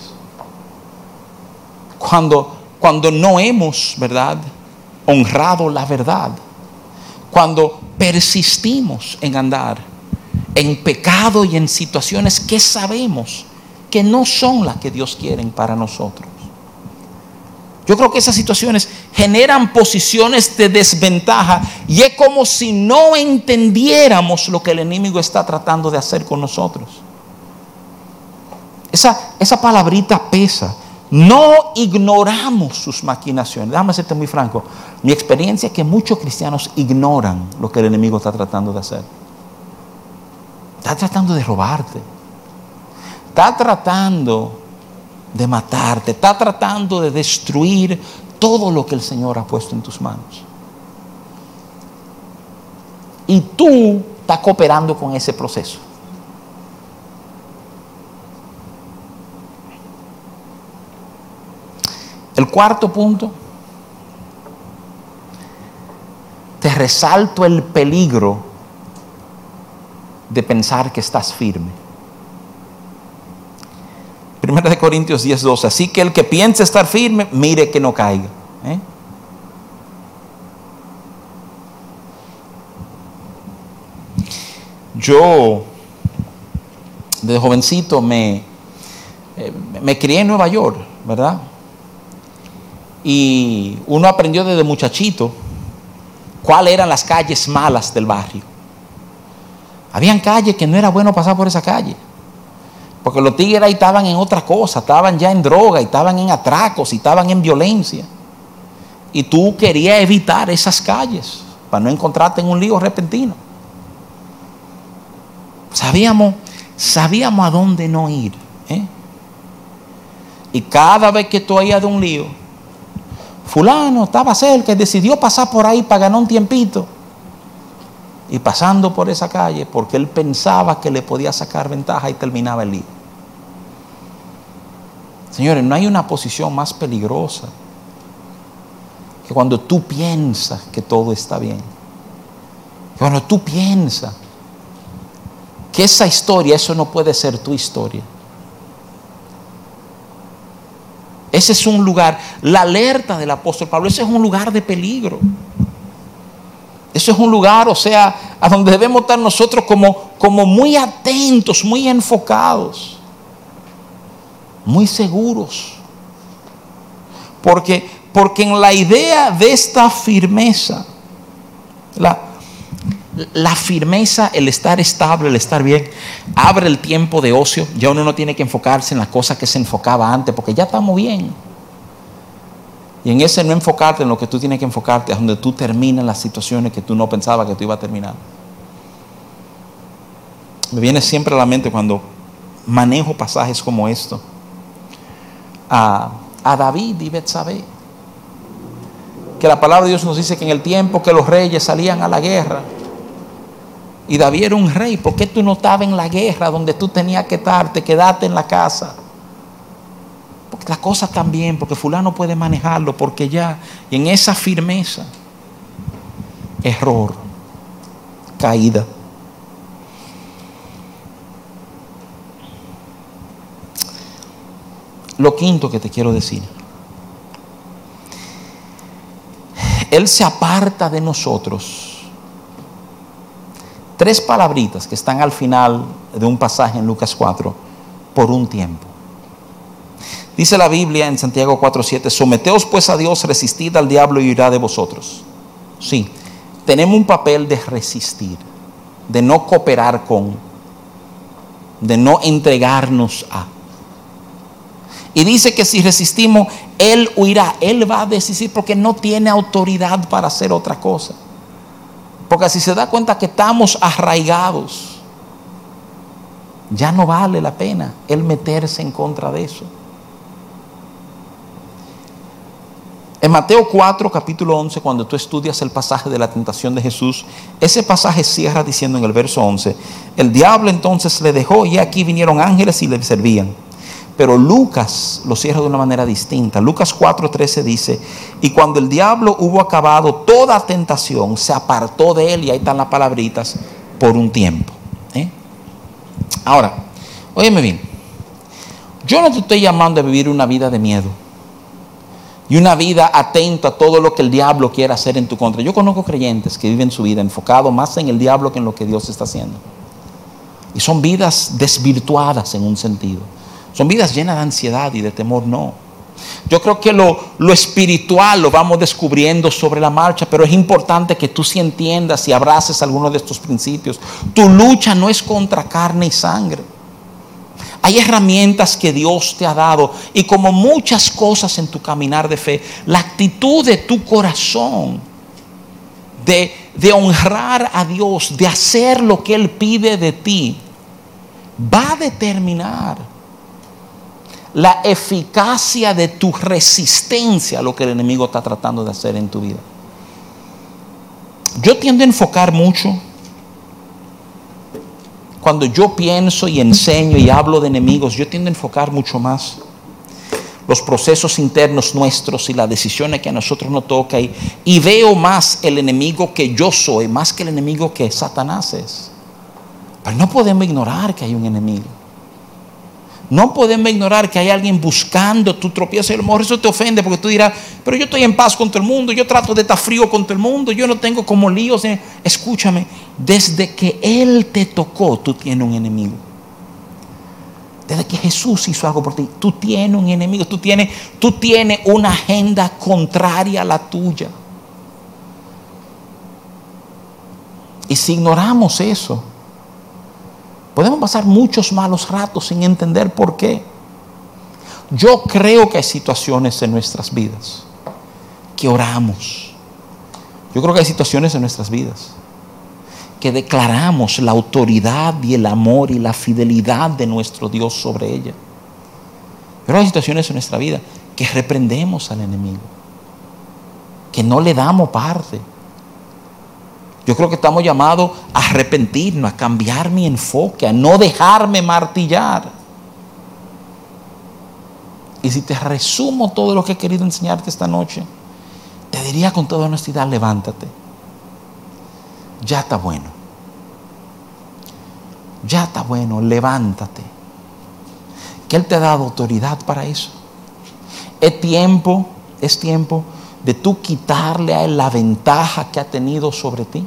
Speaker 1: Cuando, cuando no hemos, ¿verdad?, honrado la verdad. Cuando persistimos en andar en pecado y en situaciones que sabemos que no son las que Dios quiere para nosotros. Yo creo que esas situaciones generan posiciones de desventaja y es como si no entendiéramos lo que el enemigo está tratando de hacer con nosotros. Esa, esa palabrita pesa. No ignoramos sus maquinaciones. Déjame serte muy franco. Mi experiencia es que muchos cristianos ignoran lo que el enemigo está tratando de hacer. Está tratando de robarte. Está tratando de matarte, está tratando de destruir todo lo que el Señor ha puesto en tus manos. Y tú estás cooperando con ese proceso. El cuarto punto, te resalto el peligro de pensar que estás firme. De Corintios 10, 12. Así que el que piense estar firme, mire que no caiga. ¿eh? Yo, desde jovencito, me, eh, me crié en Nueva York, ¿verdad? Y uno aprendió desde muchachito cuáles eran las calles malas del barrio. Habían calles que no era bueno pasar por esa calle. Porque los tigres ahí estaban en otra cosa, estaban ya en droga, estaban en atracos, estaban en violencia. Y tú querías evitar esas calles para no encontrarte en un lío repentino. Sabíamos, sabíamos a dónde no ir. ¿eh? Y cada vez que tú ibas de un lío, fulano estaba cerca y decidió pasar por ahí para ganar un tiempito. Y pasando por esa calle, porque él pensaba que le podía sacar ventaja y terminaba el lío. Señores, no hay una posición más peligrosa que cuando tú piensas que todo está bien. Cuando tú piensas que esa historia, eso no puede ser tu historia. Ese es un lugar, la alerta del apóstol Pablo, ese es un lugar de peligro. Eso es un lugar, o sea, a donde debemos estar nosotros como, como muy atentos, muy enfocados muy seguros. Porque, porque en la idea de esta firmeza, la, firmeza, el estar estable, el estar bien, abre el tiempo de ocio. Ya uno no tiene que enfocarse en las cosas que se enfocaba antes, porque ya estamos bien. Y en ese no enfocarte en lo que tú tienes que enfocarte, es donde tú terminas las situaciones que tú no pensabas que tú ibas a terminar. Me viene siempre a la mente cuando manejo pasajes como esto a, David y Betsabé. Que la palabra de Dios nos dice que en el tiempo que los reyes salían a la guerra, y David era un rey, ¿por qué tú no estabas en la guerra donde tú tenías que estar, te quedaste en la casa? Porque las cosas también, porque fulano puede manejarlo, porque ya, y en esa firmeza, error, caída. Lo quinto que te quiero decir. Él se aparta de nosotros. Tres palabritas que están al final de un pasaje en Lucas 4, por un tiempo. Dice la Biblia en Santiago 4:7, someteos pues a Dios, resistid al diablo y irá de vosotros. Sí, tenemos un papel de resistir, de no cooperar con, de no entregarnos a. Y dice que si resistimos, Él huirá. Él va a decidir porque no tiene autoridad para hacer otra cosa. Porque si se da cuenta que estamos arraigados, ya no vale la pena Él meterse en contra de eso. En Mateo 4, capítulo 11, cuando tú estudias el pasaje de la tentación de Jesús, ese pasaje cierra diciendo en el verso 11, el diablo entonces le dejó y aquí vinieron ángeles y le servían. Pero Lucas lo cierra de una manera distinta. Lucas 4:13 dice, y cuando el diablo hubo acabado toda tentación, se apartó de él, y ahí están las palabritas, por un tiempo. ¿eh? Ahora, óyeme bien, yo no te estoy llamando a vivir una vida de miedo y una vida atenta a todo lo que el diablo quiera hacer en tu contra. Yo conozco creyentes que viven su vida enfocado más en el diablo que en lo que Dios está haciendo. Y son vidas desvirtuadas en un sentido. Son vidas llenas de ansiedad y de temor, no. Yo creo que lo, espiritual lo vamos descubriendo sobre la marcha, pero es importante que tú sí entiendas y abraces algunos de estos principios. Tu lucha no es contra carne y sangre. Hay herramientas que Dios te ha dado y como muchas cosas en tu caminar de fe, la actitud de tu corazón de, de honrar a Dios, de hacer lo que Él pide de ti, va a determinar la eficacia de tu resistencia a lo que el enemigo está tratando de hacer en tu vida. Yo tiendo a enfocar mucho cuando yo pienso y enseño y hablo de enemigos, yo tiendo a enfocar mucho más los procesos internos nuestros y las decisiones que a nosotros nos toca y, y veo más el enemigo que yo soy, más que el enemigo que Satanás es. Pero no podemos ignorar que hay un enemigo. No podemos ignorar que hay alguien buscando tu tropiezo. Y a mejor eso te ofende porque tú dirás, pero yo estoy en paz con todo el mundo, yo trato de estar frío con todo el mundo, yo no tengo como líos. Escúchame, desde que Él te tocó, tú tienes un enemigo. Desde que Jesús hizo algo por ti, tú tienes un enemigo, tú tienes, tú tienes una agenda contraria a la tuya. Y si ignoramos eso, podemos pasar muchos malos ratos sin entender por qué. Yo creo que hay situaciones en nuestras vidas que oramos. Yo creo que hay situaciones en nuestras vidas que declaramos la autoridad y el amor y la fidelidad de nuestro Dios sobre ella. Pero hay situaciones en nuestra vida que reprendemos al enemigo, que no le damos parte. Yo creo que estamos llamados a arrepentirnos, a cambiar mi enfoque, a no dejarme martillar. Y si te resumo todo lo que he querido enseñarte esta noche, te diría con toda honestidad, levántate. Ya está bueno. Ya está bueno, levántate. Que Él te ha dado autoridad para eso. Es tiempo, es tiempo de tú quitarle a Él la ventaja que ha tenido sobre ti.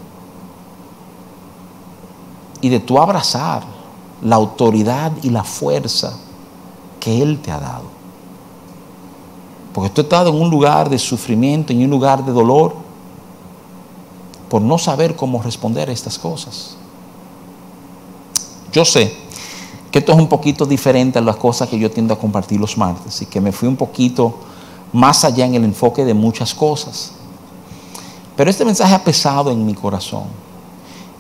Speaker 1: Y de tú abrazar la autoridad y la fuerza que Él te ha dado. Porque tú has en un lugar de sufrimiento, en un lugar de dolor, por no saber cómo responder a estas cosas. Yo sé que esto es un poquito diferente a las cosas que yo tiendo a compartir los martes y que me fui un poquito más allá en el enfoque de muchas cosas. Pero este mensaje ha pesado en mi corazón.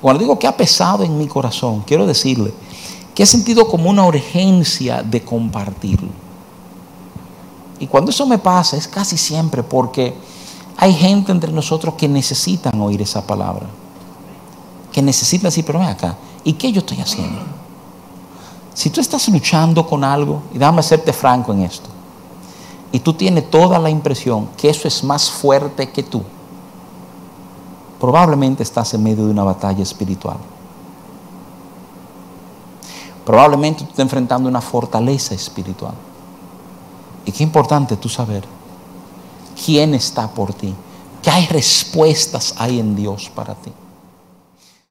Speaker 1: Cuando digo que ha pesado en mi corazón, quiero decirle que he sentido como una urgencia de compartirlo. Y cuando eso me pasa es casi siempre porque hay gente entre nosotros que necesitan oír esa palabra. Que necesitan decir, pero ven acá, ¿y qué yo estoy haciendo? Si tú estás luchando con algo, y déjame serte franco en esto, y tú tienes toda la impresión que eso es más fuerte que tú, probablemente estás en medio de una batalla espiritual. Probablemente tú estás enfrentando una fortaleza espiritual. Y qué importante tú saber quién está por ti, que hay respuestas hay en Dios para ti.